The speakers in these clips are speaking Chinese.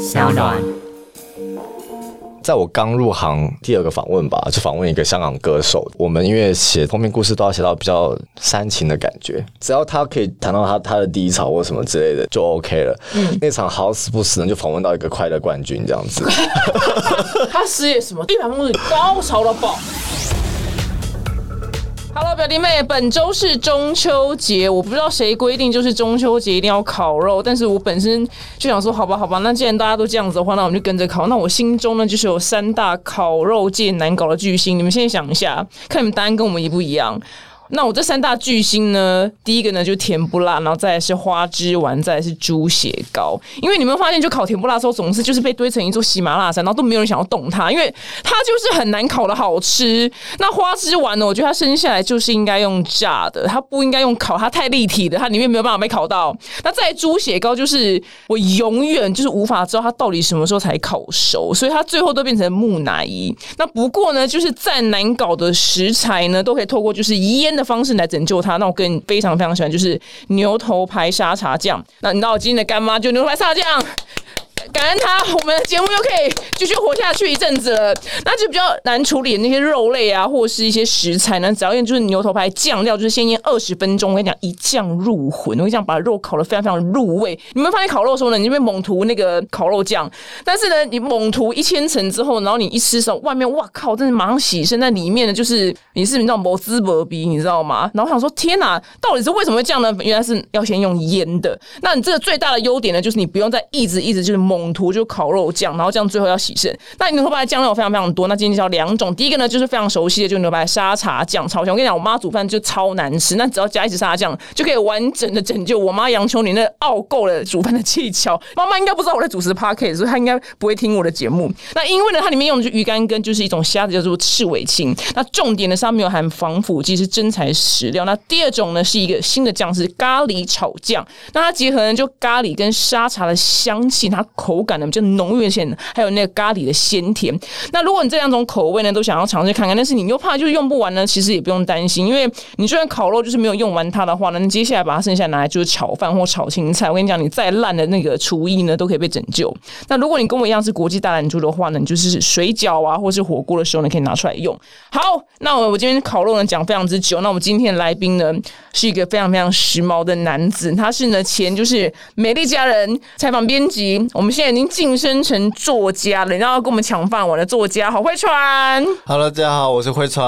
小暖。在我刚入行第二个访问吧，就访问一个香港歌手。我们因为写封面故事都要写到比较煽情的感觉，只要他可以谈到他他的低潮或什么之类的就 OK 了。那场好死不死呢，就访问到一个快乐冠军这样子。他失业什么？一百公里高潮到爆。Hello，表弟妹，本周是中秋节，我不知道谁规定就是中秋节一定要烤肉，但是我本身就想说，好吧，好吧，那既然大家都这样子的话，那我们就跟着烤。那我心中呢，就是有三大烤肉界难搞的巨星，你们现在想一下，看你们答案跟我们一不一样。那我这三大巨星呢？第一个呢就是甜不辣，然后再来是花枝丸，再是猪血糕。因为你们发现，就烤甜不辣的时候，总是就是被堆成一座喜马拉雅山，然后都没有人想要动它，因为它就是很难烤的好吃。那花枝丸呢？我觉得它生下来就是应该用炸的，它不应该用烤，它太立体的，它里面没有办法被烤到。那再猪血糕，就是我永远就是无法知道它到底什么时候才烤熟，所以它最后都变成木乃伊。那不过呢，就是再难搞的食材呢，都可以透过就是腌的。的方式来拯救他，那我个人非常非常喜欢，就是牛头牌沙茶酱。那你知道我今天的干妈就牛排沙茶酱。感恩他，我们的节目又可以继续活下去一阵子了。那就比较难处理那些肉类啊，或者是一些食材呢，只要用就是牛头牌酱料，就是先腌二十分钟。我跟你讲，一酱入魂，我跟你讲，把肉烤的非常非常入味。你们发现烤肉的时候呢，你就会猛涂那个烤肉酱，但是呢，你猛涂一千层之后，然后你一吃的时候，外面哇靠，真的马上洗身，在里面呢，就是你是你知道摩滋摩逼，你知道吗？然后想说，天哪，到底是为什么会这样呢？原来是要先用腌的。那你这个最大的优点呢，就是你不用再一直一直就是。猛涂就烤肉酱，然后这样最后要洗肾。那你牛头牌酱料非常非常多。那今天介绍两种，第一个呢就是非常熟悉的，就是牛排沙茶酱超香。我跟你讲，我妈煮饭就超难吃，那只要加一匙沙茶酱就可以完整的拯救我妈杨秋玲那傲够了煮饭的技巧。妈妈应该不知道我在主持 p a r k 所以她应该不会听我的节目。那因为呢，它里面用的是鱼干跟就是一种虾子叫做赤尾青。那重点呢，上面有含防腐剂，是真材实料。那第二种呢是一个新的酱，是咖喱炒酱。那它结合呢就咖喱跟沙茶的香气，它。口感呢比较浓郁一些，还有那个咖喱的鲜甜。那如果你这两种口味呢都想要尝试看看，但是你又怕就是用不完呢，其实也不用担心，因为你就算烤肉就是没有用完它的话呢，你接下来把它剩下拿来就是炒饭或炒青菜。我跟你讲，你再烂的那个厨艺呢都可以被拯救。那如果你跟我一样是国际大懒猪的话呢，你就是水饺啊或是火锅的时候呢可以拿出来用。好，那我我今天烤肉呢讲非常之久，那我们今天的来宾呢是一个非常非常时髦的男子，他是呢前就是美丽佳人采访编辑，我们。现在已经晋升成作家了，然后跟我们抢饭碗的作家，好会穿。Hello，大家好，我是慧川。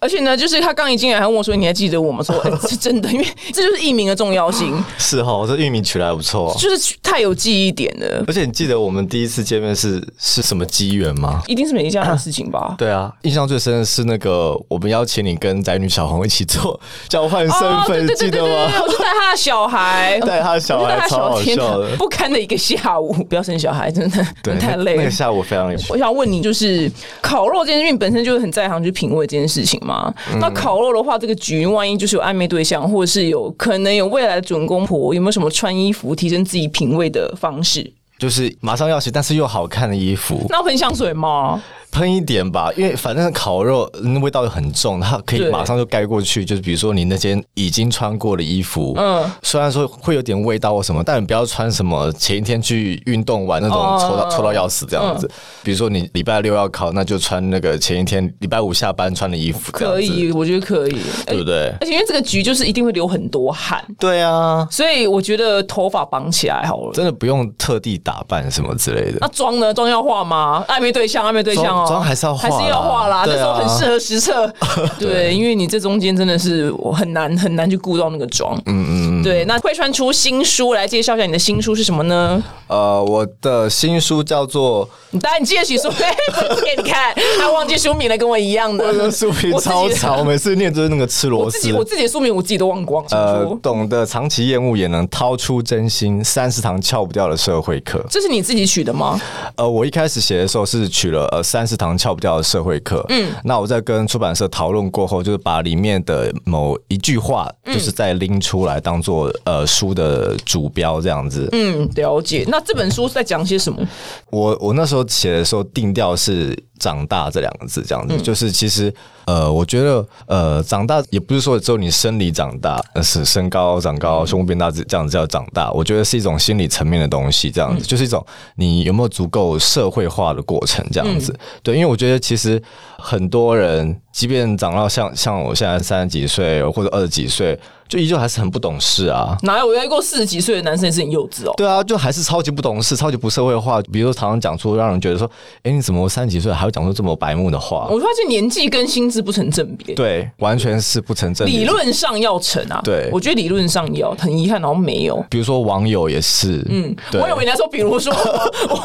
而且呢，就是他刚一进来还问我说：“你还记得我吗？”说是真的，因为这就是艺名的重要性。是哈，这艺名取来不错，就是太有记忆点了。而且你记得我们第一次见面是是什么机缘吗？一定是美丽家的事情吧？对啊，印象最深的是那个我们邀请你跟宅女小红一起做交换身份，记得吗？我是带他的小孩，带他的小孩，超好笑的，不堪的一个下午。不要生小孩，真的 太累。那个下午非常有趣。我想问你，就是烤肉这件事情本身就是很在行去品味这件事情嘛？那烤肉的话，这个局万一就是有暧昧对象，或者是有可能有未来的准公婆，有没有什么穿衣服提升自己品味的方式？就是马上要洗，但是又好看的衣服。那喷香水吗？喷一点吧，因为反正烤肉那味道又很重，它可以马上就盖过去。就是比如说你那件已经穿过的衣服，嗯，虽然说会有点味道或什么，但你不要穿什么前一天去运动完那种臭到抽到要死这样子。比如说你礼拜六要烤，那就穿那个前一天礼拜五下班穿的衣服。可以，我觉得可以，对不对？而且因为这个局就是一定会流很多汗。对啊，所以我觉得头发绑起来好了，真的不用特地打扮什么之类的。那妆呢？妆要化吗？暧昧对象，暧昧对象哦，妆还是要化。要化啦，那时候很适合实测。对，因为你这中间真的是我很难很难去顾到那个妆。嗯嗯对，那会穿出新书来介绍一下你的新书是什么呢？呃，我的新书叫做……当然你记得起书，不 给你看，他忘记书名了，跟我一样的。我的书名超长，我每次念就是那个吃螺丝。我自己的书名我自己都忘光。呃，懂得长期厌恶也能掏出真心，三十堂翘不掉的社会课。这是你自己取的吗？呃，我一开始写的时候是取了呃三十堂翘不掉的。社会课，嗯，那我在跟出版社讨论过后，就是把里面的某一句话，就是再拎出来当做呃书的主标这样子。嗯，了解。那这本书在讲些什么？我我那时候写的时候定调是长大这两个字，这样子，就是其实呃，我觉得呃，长大也不是说只有你生理长大，是身高长高、胸部变大这这样子叫长大。我觉得是一种心理层面的东西，这样子就是一种你有没有足够社会化的过程，这样子。对，因为我觉得其实很多人，即便长到像像我现在三十几岁或者二十几岁。就依旧还是很不懂事啊！哪有我遇过四十几岁的男生也是很幼稚哦？对啊，就还是超级不懂事，超级不社会化。比如说，常常讲出让人觉得说：“哎，你怎么三十几岁还会讲出这么白目的话？”我发现年纪跟心智不成正比。对，完全是不成正比。理论上要成啊，对，我觉得理论上要，很遗憾，然后没有。比如说网友也是，嗯，我以为人家说，比如说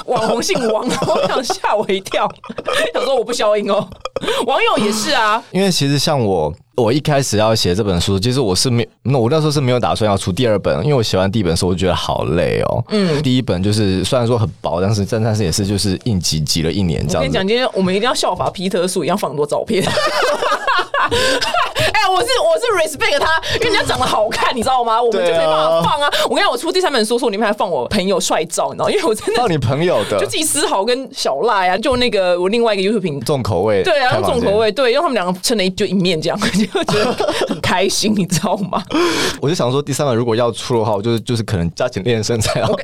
网红姓王，我想吓我一跳，想说我不消音哦。网友也是啊，因为其实像我。我一开始要写这本书，其实我是没，那我那时候是没有打算要出第二本，因为我写完第一本书，我觉得好累哦。嗯，第一本就是虽然说很薄，但是但但是也是就是硬挤挤了一年这样。我跟你讲，今天我们一定要效法皮特树一样放很多照片。哎，我是我是 respect 他，因为人家长得好看，你知道吗？我们就没办法放啊。我跟你讲，我出第三本书书里面还放我朋友帅照，你知道？因为我真的放你朋友的，就季思豪跟小赖啊，就那个我另外一个 YouTube 频重口味，对啊，重口味，对，因为他们两个撑了一就一面这样，就觉得很开心，你知道吗？我就想说，第三本如果要出的话，我就是就是可能加紧练身材，然后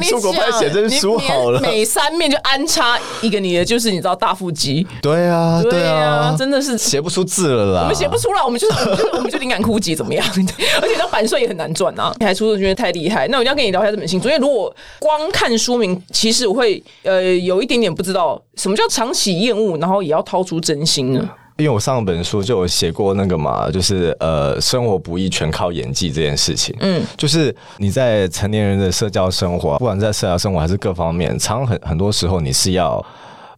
出国拍写真书好了，每三面就安插一个你的，就是你知道大腹肌，对啊，对啊，真的是写不出字了啦，我们写不出来，我们就是我们就灵感枯竭，怎么样？而且那版税也很难赚啊，你还出的觉得太厉害。那我一定要跟你聊一下这本新书，因为如果光看书名，其实我会呃有一点点不知道什么叫长期厌恶，然后也要掏出真心呢。因为我上本书就有写过那个嘛，就是呃，生活不易，全靠演技这件事情。嗯，就是你在成年人的社交生活，不管在社交生活还是各方面，常很很多时候你是要。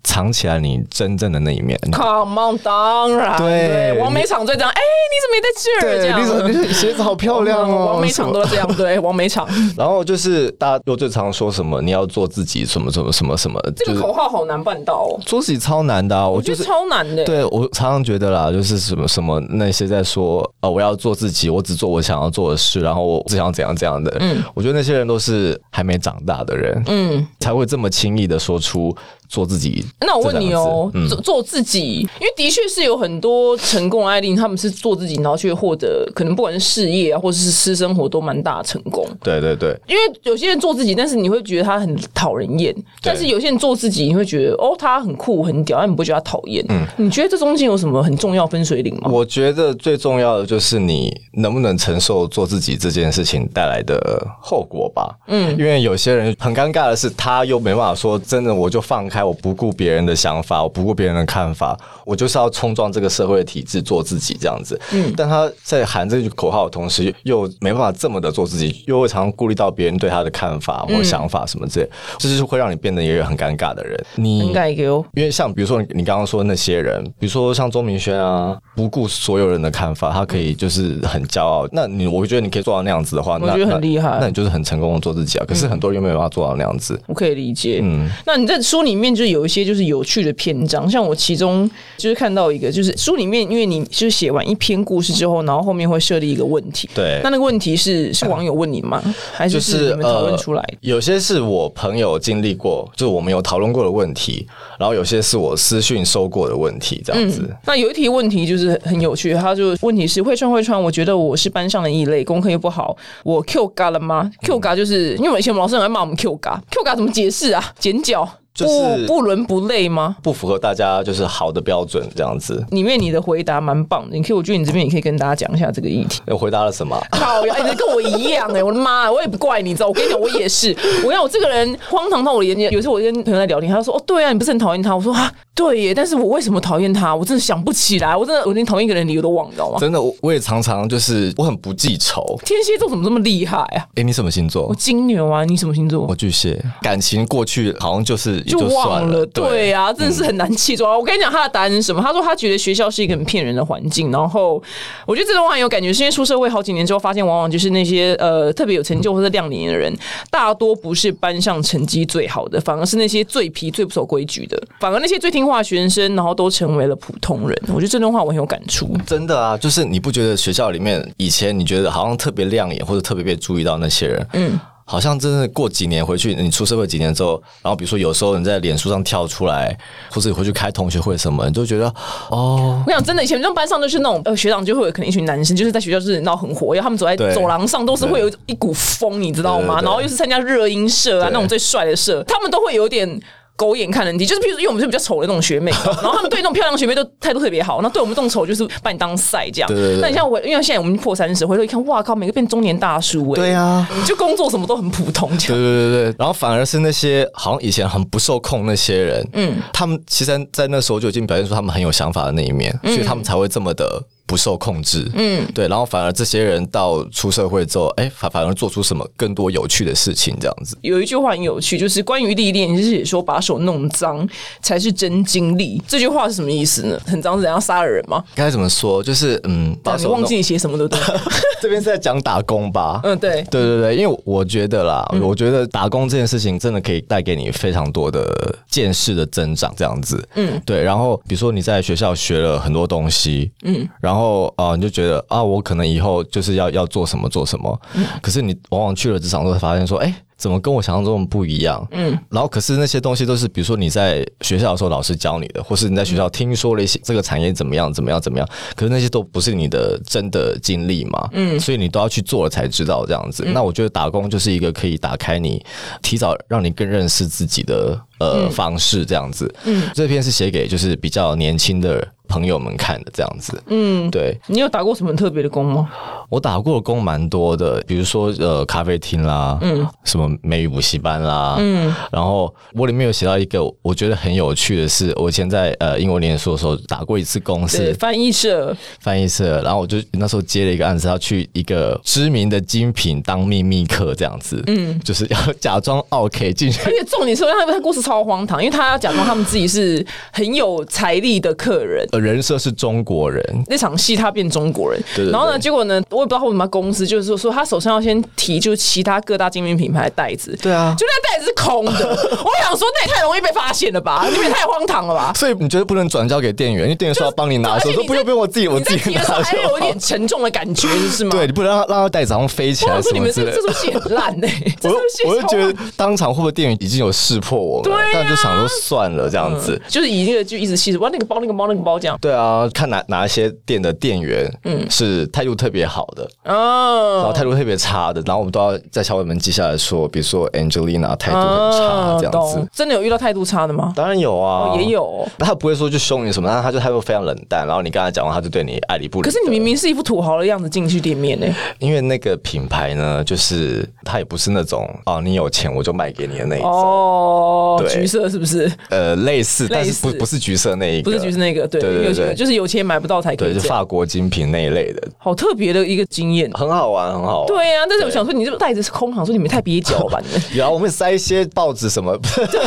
藏起来你真正的那一面。Come on，当然。对，王美场最这样。哎，你怎么没在这儿？这样，你鞋子好漂亮哦。王美场都这样，对，王美场。然后就是大家又最常说什么，你要做自己，什么什么什么什么。这个口号好难办到哦。做自己超难的，我觉得超难的。对我常常觉得啦，就是什么什么那些在说啊，我要做自己，我只做我想要做的事，然后我只想怎样怎样的。嗯，我觉得那些人都是还没长大的人，嗯，才会这么轻易的说出。做自己，那我问你哦，做做自己，因为的确是有很多成功案例，他们是做自己，然后去获得可能不管是事业啊，或者是私生活都蛮大的成功。对对对，因为有些人做自己，但是你会觉得他很讨人厌；但是有些人做自己，你会觉得哦，他很酷很屌，但你不会觉得他讨厌。嗯，你觉得这中间有什么很重要分水岭吗？我觉得最重要的就是你能不能承受做自己这件事情带来的后果吧。嗯，因为有些人很尴尬的是，他又没办法说真的，我就放开。我不顾别人的想法，我不顾别人的看法，我就是要冲撞这个社会的体制，做自己这样子。嗯，但他在喊这句口号的同时，又没办法这么的做自己，又会常常顾虑到别人对他的看法或想法什么之类，这就是会让你变得一个很尴尬的人。你应该有，因为像比如说你刚刚说那些人，比如说像钟明轩啊，不顾所有人的看法，他可以就是很骄傲。那你我觉得你可以做到那样子的话，我觉得很厉害。那你就是很成功的做自己啊。可是很多人又没有办法做到那样子，我可以理解。嗯，那你在书里面。就有一些就是有趣的篇章，像我其中就是看到一个，就是书里面，因为你就是写完一篇故事之后，然后后面会设立一个问题。对，那那个问题是是网友问你吗？还是是你们讨论出来？有些是我朋友经历过，就是我们有讨论过的问题，然后有些是我私讯收过的问题，这样子。那有一题问题就是很有趣，他就问题是会穿会穿，我觉得我是班上的异类，功课又不好，我 Q 嘎了吗？Q 嘎就是因为以前我们老师很爱骂我们 Q 嘎，Q 嘎怎么解释啊？剪脚。不不伦不类吗？不符合大家就是好的标准这样子。里面你的回答蛮棒的，你可以，我觉得你这边也可以跟大家讲一下这个议题。我回答了什么？好呀，你跟我一样哎，我的妈，我也不怪你，知道？我跟你讲，我也是。我要我这个人荒唐到我的眼睛。有时候我跟朋友在聊天，他说：“哦，对啊，你不是很讨厌他？”我说：“啊，对耶。”但是我为什么讨厌他？我真的想不起来。我真的，我连讨厌一个人理由都忘，你知道吗？真的，我我也常常就是我很不记仇。天蝎座怎么这么厉害啊？哎，你什么星座？我金牛啊。你什么星座？我巨蟹。感情过去好像就是就忘了。对呀，真的是很难记住。我跟你讲，他的答案是什么？他说他觉得学校是一个很骗人的环境。然后我觉得这段话很有感觉，是因为出社会好几年之后，发现往往就是那些呃特别有成就或者亮眼的人，大多不是班上成绩最好的，反而是那些最皮、最不守规矩的。反而那些最听话学生，然后都成为了普通人。我觉得这段话我很有感触。真的啊，就是你不觉得学校里面以前你觉得好像特别亮眼或者特别被注意到那些人，嗯。好像真的过几年回去，你出社会几年之后，然后比如说有时候你在脸书上跳出来，或者你回去开同学会什么，你就觉得哦，我想真的以前那种班上就是那种呃学长就会有可能一群男生，就是在学校就是闹很火，因为他们走在走廊上都是会有一股风，你知道吗？然后又是参加热音社啊那种最帅的社，他们都会有点。狗眼看人低，就是譬如说，因为我们是比较丑的那种学妹，然后他们对那种漂亮学妹都态度特别好，那对我们这种丑就是把你当赛这样。那你像我，因为现在我们破三十，回头一看，哇靠，每个变中年大叔哎。对啊，就工作什么都很普通。对对对对，然后反而是那些好像以前很不受控那些人，嗯，他们其实在那时候就已经表现出他们很有想法的那一面，所以他们才会这么的。不受控制，嗯，对，然后反而这些人到出社会之后，哎，反反而做出什么更多有趣的事情，这样子。有一句话很有趣，就是关于历练，就是说把手弄脏才是真经历。这句话是什么意思呢？很脏是怎样杀了人吗？该怎么说？就是嗯，把手忘记你写什么都对。这边是在讲打工吧？嗯，对，对对对，因为我觉得啦，我觉得打工这件事情真的可以带给你非常多的见识的增长，这样子。嗯，对。然后比如说你在学校学了很多东西，嗯，然后啊你就。觉得啊，我可能以后就是要要做什么做什么，可是你往往去了职场之后发现说，哎。怎么跟我想象中不一样？嗯，然后可是那些东西都是，比如说你在学校的时候老师教你的，或是你在学校听说了一些这个产业怎么样怎么样怎么样，可是那些都不是你的真的经历嘛，嗯，所以你都要去做了才知道这样子。那我觉得打工就是一个可以打开你提早让你更认识自己的呃方式这样子。嗯，这篇是写给就是比较年轻的朋友们看的这样子。嗯，对。你有打过什么特别的工吗？我打过的工蛮多的，比如说呃咖啡厅啦，嗯，什么。美语补习班啦，嗯，然后我里面有写到一个我觉得很有趣的是，我以前在呃英国念书的时候打过一次工，是翻译社，翻译社，然后我就那时候接了一个案子，要去一个知名的精品当秘密客这样子，嗯，就是要假装 OK 进去，而且重点是，他他故事超荒唐，因为他要假装他们自己是很有财力的客人，呃，人设是中国人，那场戏他变中国人，对，然后呢，结果呢，我也不知道为什么公司就是说说他手上要先提就是其他各大精品品牌的。袋子对啊，就那袋子是空的。我想说，那也太容易被发现了吧？这也太荒唐了吧？所以你觉得不能转交给店员？因为店员说要帮你拿，说不用不用，我自己我自己拿。还有一点沉重的感觉，是吗？对你不能让让他袋子好像飞起来什么之类的。这出戏很烂 呢。我我就觉得当场会不会店员已经有识破我了？但就想说算了这样子，就是以那个就一直细着，哇，那个包那个包那个包这样。对啊，看哪哪一些店的店员嗯是态度特别好的哦，然后态度特别差的，然后我们都要在小尾门记下来说，比如说 Angelina。态度很差，这样子真的有遇到态度差的吗？当然有啊，也有。他不会说就凶你什么，但他就态度非常冷淡。然后你跟他讲话，他就对你爱理不理。可是你明明是一副土豪的样子进去店面呢。因为那个品牌呢，就是他也不是那种哦，你有钱我就卖给你的那一种。哦，橘色是不是？呃，类似，但是不不是橘色那一个，不是橘色那个，对对对，就是有钱买不到才可以。对，就法国精品那一类的，好特别的一个经验，很好玩，很好玩。对啊，但是我想说，你这个袋子是空，想说你们太蹩脚吧？然后 我们塞一些。报纸什么？对，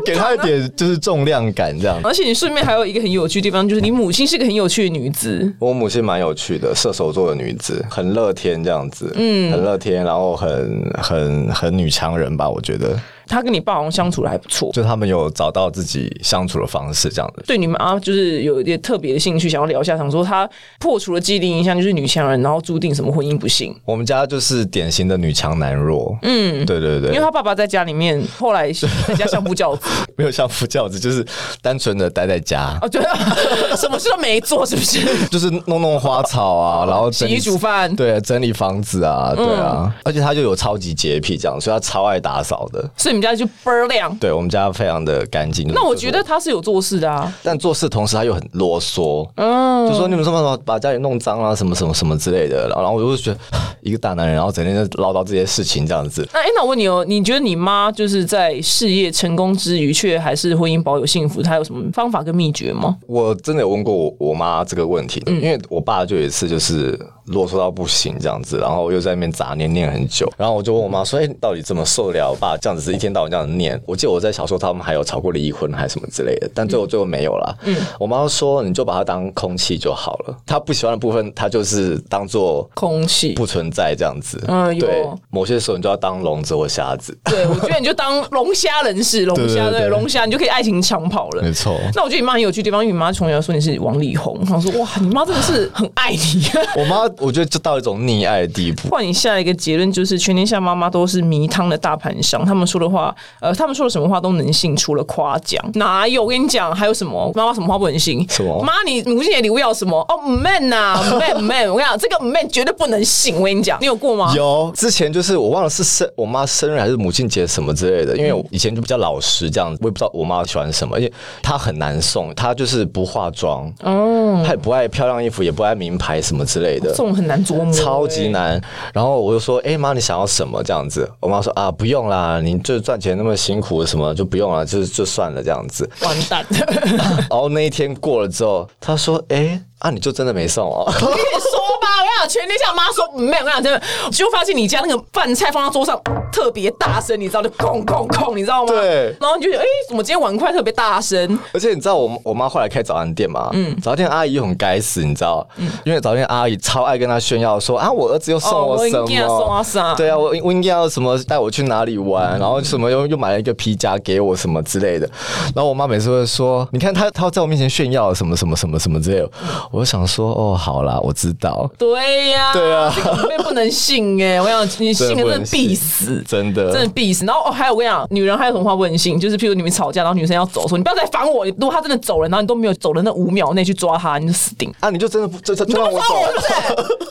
给他一点就是重量感这样。而且你顺便还有一个很有趣的地方，就是你母亲是个很有趣的女子。我母亲蛮有趣的，射手座的女子，很乐天这样子，嗯，很乐天，然后很很很女强人吧，我觉得。他跟你爸好像相处的还不错，就他们有找到自己相处的方式，这样子。对你们啊，就是有一点特别的兴趣，想要聊一下，想说他破除了既定印象，就是女强人，然后注定什么婚姻不幸。我们家就是典型的女强男弱，嗯，对对对，因为他爸爸在家里面，后来在家相夫教子，没有相夫教子，就是单纯的待在家。哦，对啊，什么事都没做，是不是？就是弄弄花草啊，然后洗衣煮饭，对，整理房子啊，对啊，而且他就有超级洁癖，这样，所以他超爱打扫的。所以你们家就倍儿亮，对我们家非常的干净。那我觉得他是有做事的啊，但做事同时他又很啰嗦，嗯，就说你们什么什么把家里弄脏啊，什么什么什么之类的。然后我就觉得 一个大男人，然后整天就唠叨这些事情这样子。那哎，那我问你哦，你觉得你妈就是在事业成功之余，却还是婚姻保有幸福，她有什么方法跟秘诀吗？我真的有问过我我妈这个问题，因为我爸就有一次就是啰嗦到不行这样子，然后又在那边杂念念很久，然后我就问我妈说：“哎，到底怎么受得了我爸这样子是一天到晚这样？”念，我记得我在小时候，他们还有吵过离婚还是什么之类的，但最后最后没有了。嗯，我妈说你就把它当空气就好了，他不喜欢的部分，他就是当做空气不存在这样子。嗯，对，某些时候你就要当聋子或瞎子。对，我觉得你就当龙虾人士，龙虾对龙虾，你就可以爱情长跑了。没错。那我觉得你妈很有趣的地方，因为你妈从小说你是王力宏，我说哇，你妈真的是很爱你。我妈我觉得就到一种溺爱的地步。换你下一个结论就是，全天下妈妈都是迷汤的大盘商，他们说的话，呃，他们说的什么话都能信，除了夸奖，哪有？我跟你讲，还有什么妈妈什么话不能信？什么？妈，你母亲节礼物要什么？哦，man 呐，man man，我跟你讲，这个 man 绝对不能信。我跟你讲，你有过吗？有，之前就是我忘了是生我妈生日还是母亲节什么之类的，因为我以前就比较老实这样子，我也不知道我妈喜欢什么，而且她很难送，她就是不化妆，哦，她也不爱漂亮衣服，也不爱名牌什么之类的，很难琢磨，超级难。然后我就说，哎妈，你想要什么这样子？我妈说啊，不用啦，你就赚钱那么辛苦，什么就不用了，就就算了这样子。完蛋。然后那一天过了之后，她说，哎。啊！你就真的没送哦？我 跟你说吧，我想全天下妈说没有，我讲真的，就发现你家那个饭菜放到桌上特别大声，你知道就空空空，你知道吗？对。然后你就觉得，哎，怎么今天碗筷特别大声？而且你知道我我妈后来开早餐店嘛？嗯。早餐店阿姨又很该死，你知道？嗯。因为早餐店阿姨超爱跟她炫耀说啊，我儿子又送我什么？送啊啥？对啊，我我应该要什么带我去哪里玩？然后什么又又买了一个皮夹给我什么之类的。然后我妈每次会说，你看她她在我面前炫耀什么什么什么什么之类的。我就想说哦。哦，好啦，我知道。对呀，对啊，这个不能信哎！我想你信了，真的必死，真的，真的必死。然后哦，还有我跟你讲，女人还有什么话问性？就是譬如你们吵架，然后女生要走，的时候你不要再烦我。如果她真的走了，然后你都没有走的那五秒内去抓她，你就死定啊！你就真的不，就就 让我走，是不是？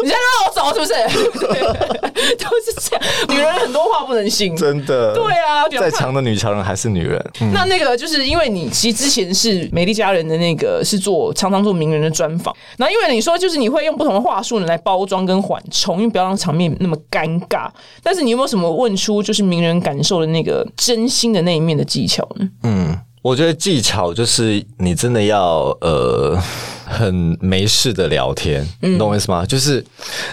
你先让我走，是不是？就是这样，不能信，真的。对啊，再强的女强人还是女人。那那个就是因为你其实之前是美丽佳人的那个是做常常做名人的专访，那因为你。说就是你会用不同的话术来包装跟缓冲，因为不要让场面那么尴尬。但是你有没有什么问出就是名人感受的那个真心的那一面的技巧呢？嗯，我觉得技巧就是你真的要呃。很没事的聊天，懂我意思吗？就是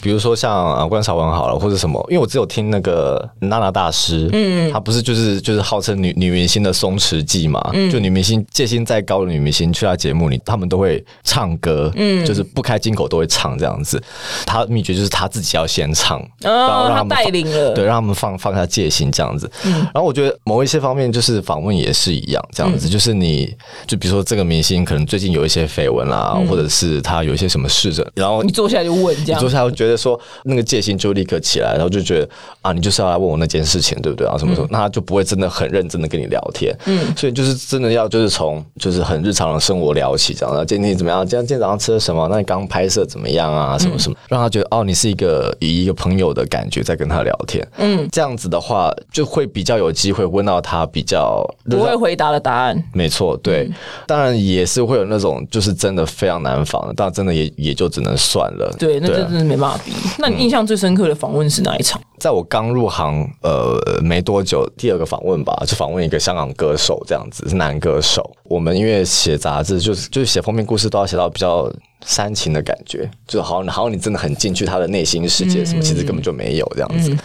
比如说像啊关少文好了，或者什么，因为我只有听那个娜娜大师，嗯，她不是就是就是号称女女明星的松弛剂嘛，就女明星戒心再高的女明星去她节目里，他们都会唱歌，嗯，就是不开金口都会唱这样子。她秘诀就是她自己要先唱，然后让他们带领了，对，让他们放放下戒心这样子。然后我觉得某一些方面就是访问也是一样这样子，就是你就比如说这个明星可能最近有一些绯闻啦。或者是他有一些什么事症，然后你坐下来就问，这样坐下来觉得说那个戒心就立刻起来，然后就觉得啊，你就是要来问我那件事情，对不对啊？什么什么，那他就不会真的很认真的跟你聊天。嗯，所以就是真的要就是从就是很日常的生活聊起，这样。今天怎么样？今天今天早上吃了什么？那你刚拍摄怎么样啊？什么什么，让他觉得哦，你是一个以一个朋友的感觉在跟他聊天。嗯，这样子的话就会比较有机会问到他比较不会回答的答案。没错，对，当然也是会有那种就是真的非常难。访，但真的也也就只能算了。对，那真的没办法比。那你印象最深刻的访问是哪一场？在我刚入行呃没多久，第二个访问吧，就访问一个香港歌手，这样子是男歌手。我们因为写杂志，就是就是写封面故事，都要写到比较。煽情的感觉，就好像好像你真的很进去他的内心世界，什么其实根本就没有这样子。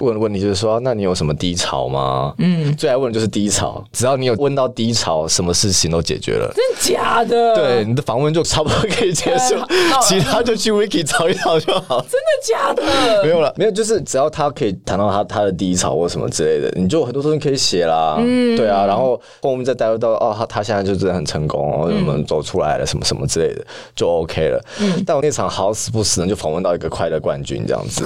问问题就是说，那你有什么低潮吗？嗯，最爱问的就是低潮。只要你有问到低潮，什么事情都解决了。真的假的？对，你的访问就差不多可以结束，其他就去 Wiki 找一找就好。真的假的？没有了，没有，就是只要他可以谈到他他的低潮或什么之类的，你就很多东西可以写啦。嗯，对啊，然后后面再带入到哦，他他现在就真的很成功，我们走出来了，什么什么之类的，就。OK 了，嗯，但我那场好死不死呢，就访问到一个快乐冠军这样子。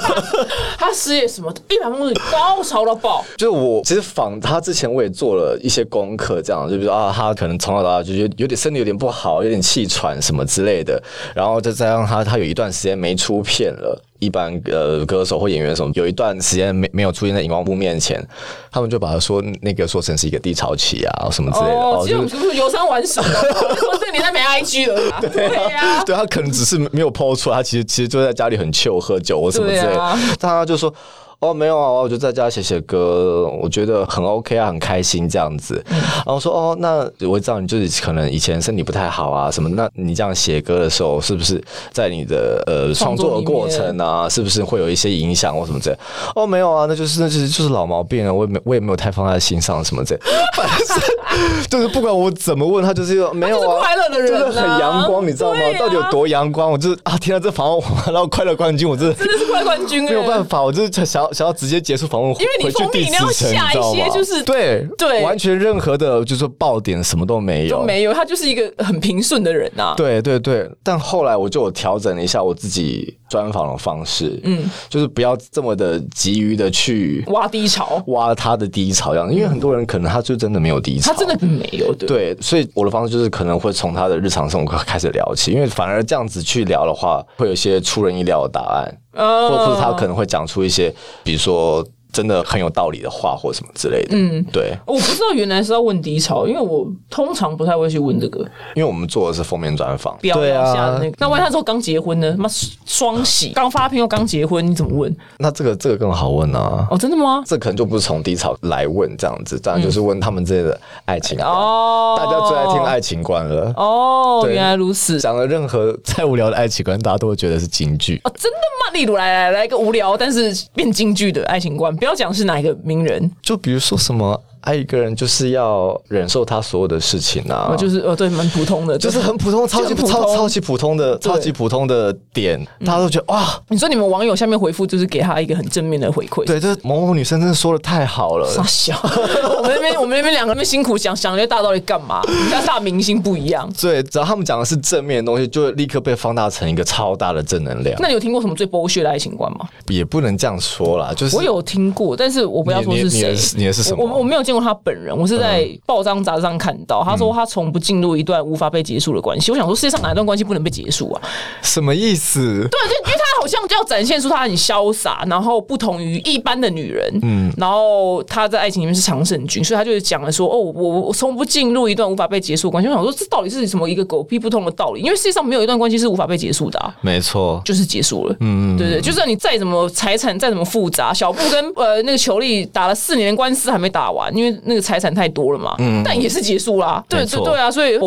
他事业什么一百公里高潮到爆。就是我其实访他之前，我也做了一些功课，这样就比如说啊，他可能从小到大就觉得有点身体有点不好，有点气喘什么之类的，然后再加上他他有一段时间没出片了。一般呃歌手或演员什么，有一段时间没没有出现在荧光幕面前，他们就把它说那个说成是一个低潮期啊什么之类的。哦，这种是不是游山玩水？说这你在没 IG 了。对呀，对他可能只是没有抛出来，他其实其实就在家里很 chill 喝酒或什么之类的。但他就说。哦，没有啊，我就在家写写歌，我觉得很 OK 啊，很开心这样子。然后说哦，那我知道你就是可能以前身体不太好啊什么，那你这样写歌的时候，是不是在你的呃创作的过程啊，是不是会有一些影响或什么之类？哦，没有啊，那就是那就是就是老毛病啊，我也没我也没有太放在心上什么之类。反正 就是不管我怎么问他，就是没有啊，快乐的人，就是很阳光，你知道吗？到底有多阳光？我就是啊，天啊，这访问然后快乐冠军，我真的真的是快乐冠军，没有办法，我就是想。要想要直接结束访问，因为你封面你要下一些就是对对，完全任何的就是爆点什么都没有，都没有，他就是一个很平顺的人呐。对对对，但后来我就有调整了一下我自己专访的方式，嗯，就是不要这么的急于的去挖低潮，挖他的低潮这样，因为很多人可能他就真的没有低潮，他真的没有的。对，所以我的方式就是可能会从他的日常生活开始聊起，因为反而这样子去聊的话，会有一些出人意料的答案，或或者他可能会讲出一些，比如说。真的很有道理的话，或什么之类的。嗯，对。我不知道原来是要问低潮，因为我通常不太会去问这个。因为我们做的是封面专访，对啊。那那万一他说刚结婚呢？妈双喜，刚发片又刚结婚，你怎么问？那这个这个更好问啊。哦，真的吗？这可能就不是从低潮来问这样子，当然就是问他们之间的爱情哦。大家最爱听爱情观了哦。原来如此。讲了任何 再无聊的爱情观，大家都会觉得是京剧哦。真的吗？例如来来来一个无聊但是变京剧的爱情观。不要讲是哪一个名人，就比如说什么。爱一个人就是要忍受他所有的事情啊，就是呃，对，蛮普通的，就是很普通，超级超超级普通的，超级普通的点，大家都觉得哇！你说你们网友下面回复就是给他一个很正面的回馈，对，这某某女生真的说的太好了，傻笑。我们那边我们那边两个那边辛苦想想那些大道理干嘛？人家大明星不一样，对，只要他们讲的是正面的东西，就会立刻被放大成一个超大的正能量。那你有听过什么最剥削的爱情观吗？也不能这样说啦，就是我有听过，但是我不要说是谁，你的是什么？我我没有见过他本人，我。是在报章杂志上看到，他说他从不进入一段无法被结束的关系。我想说，世界上哪一段关系不能被结束啊？什么意思？对，就因为他好像就要展现出他很潇洒，然后不同于一般的女人。嗯，然后他在爱情里面是常胜军，所以他就是讲了说：“哦，我我从不进入一段无法被结束的关系。”我想说，这到底是什么一个狗屁不通的道理？因为世界上没有一段关系是无法被结束的。没错，就是结束了。嗯，对对，就算你再怎么财产再怎么复杂，小布跟呃那个裘力打了四年官司还没打完，因为那个财产太多了嘛。嗯。但也是结束啦，对对对啊，所以不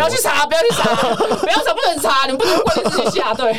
要去查，不要去查，不要查，不能查，你们不能怪你自己下对。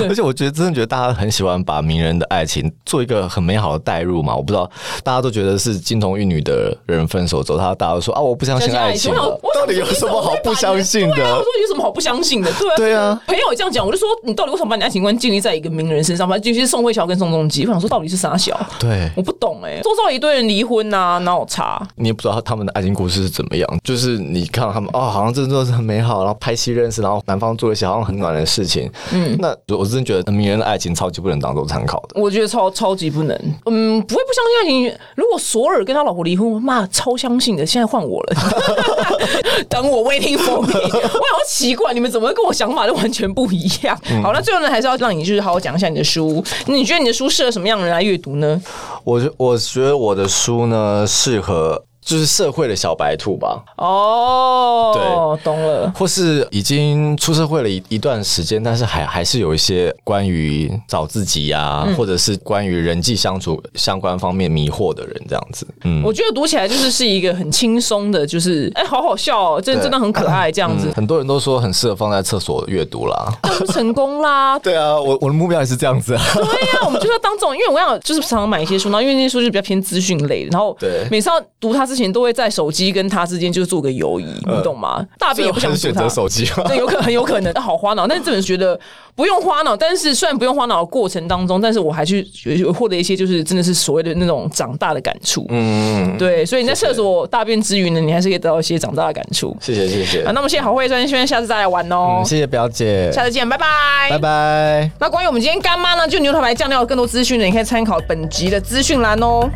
而且我觉得真的觉得大家很喜欢把名人的爱情做一个很美好的代入嘛，我不知道大家都觉得是金童玉女的人分手之后，他大家都说啊，我不相信爱情，到底有什么好不相信的？我说有什么好不相信的？对啊，对啊，朋友也这样讲，我就说你到底为什么把你爱情观建立在一个名人身上？反正尤其是宋慧乔跟宋仲基，我想说到底是啥小？对，我不懂哎，周遭一堆人离婚呐，哪有差？你也不知道他们的爱情故事是怎么样。就是你看到他们哦，好像真的是很美好，然后拍戏认识，然后男方做一些好像很暖的事情。嗯，那我真的觉得名人的爱情超级不能当做参考的。我觉得超超级不能，嗯，不会不相信爱情。如果索尔跟他老婆离婚，妈超相信的。现在换我了，等我 waiting for me。我好奇怪，你们怎么跟我想法都完全不一样？好，那最后呢，还是要让你就是好好讲一下你的书。你觉得你的书适合什么样的人来阅读呢？我觉我觉得我的书呢适合。就是社会的小白兔吧。哦，对，懂了。或是已经出社会了一一段时间，但是还还是有一些关于找自己呀，或者是关于人际相处相关方面迷惑的人，这样子。嗯，我觉得读起来就是是一个很轻松的，就是哎，好好笑，哦，真真的很可爱，这样子。很多人都说很适合放在厕所阅读啦，成功啦。对啊，我我的目标也是这样子啊。对呀，我们就是要当这种，因为我想就是常常买一些书，然后因为那些书就比较偏资讯类，然后对，每次要读它之前都会在手机跟他之间就做个游移，你懂吗？大便也不想选择手机，对，有可很 有可能，好花脑。但是这本觉得不用花脑，但是虽然不用花脑的过程当中，但是我还去获得一些就是真的是所谓的那种长大的感触。嗯，对，所以你在厕所大便之余呢，你还是可以得到一些长大的感触。谢谢谢谢。啊，那么谢谢好会专，希望下次再来玩哦。谢谢表姐，下次见，拜拜，拜拜。那关于我们今天干妈呢，就牛头牌酱料更多资讯呢，你可以参考本集的资讯栏哦。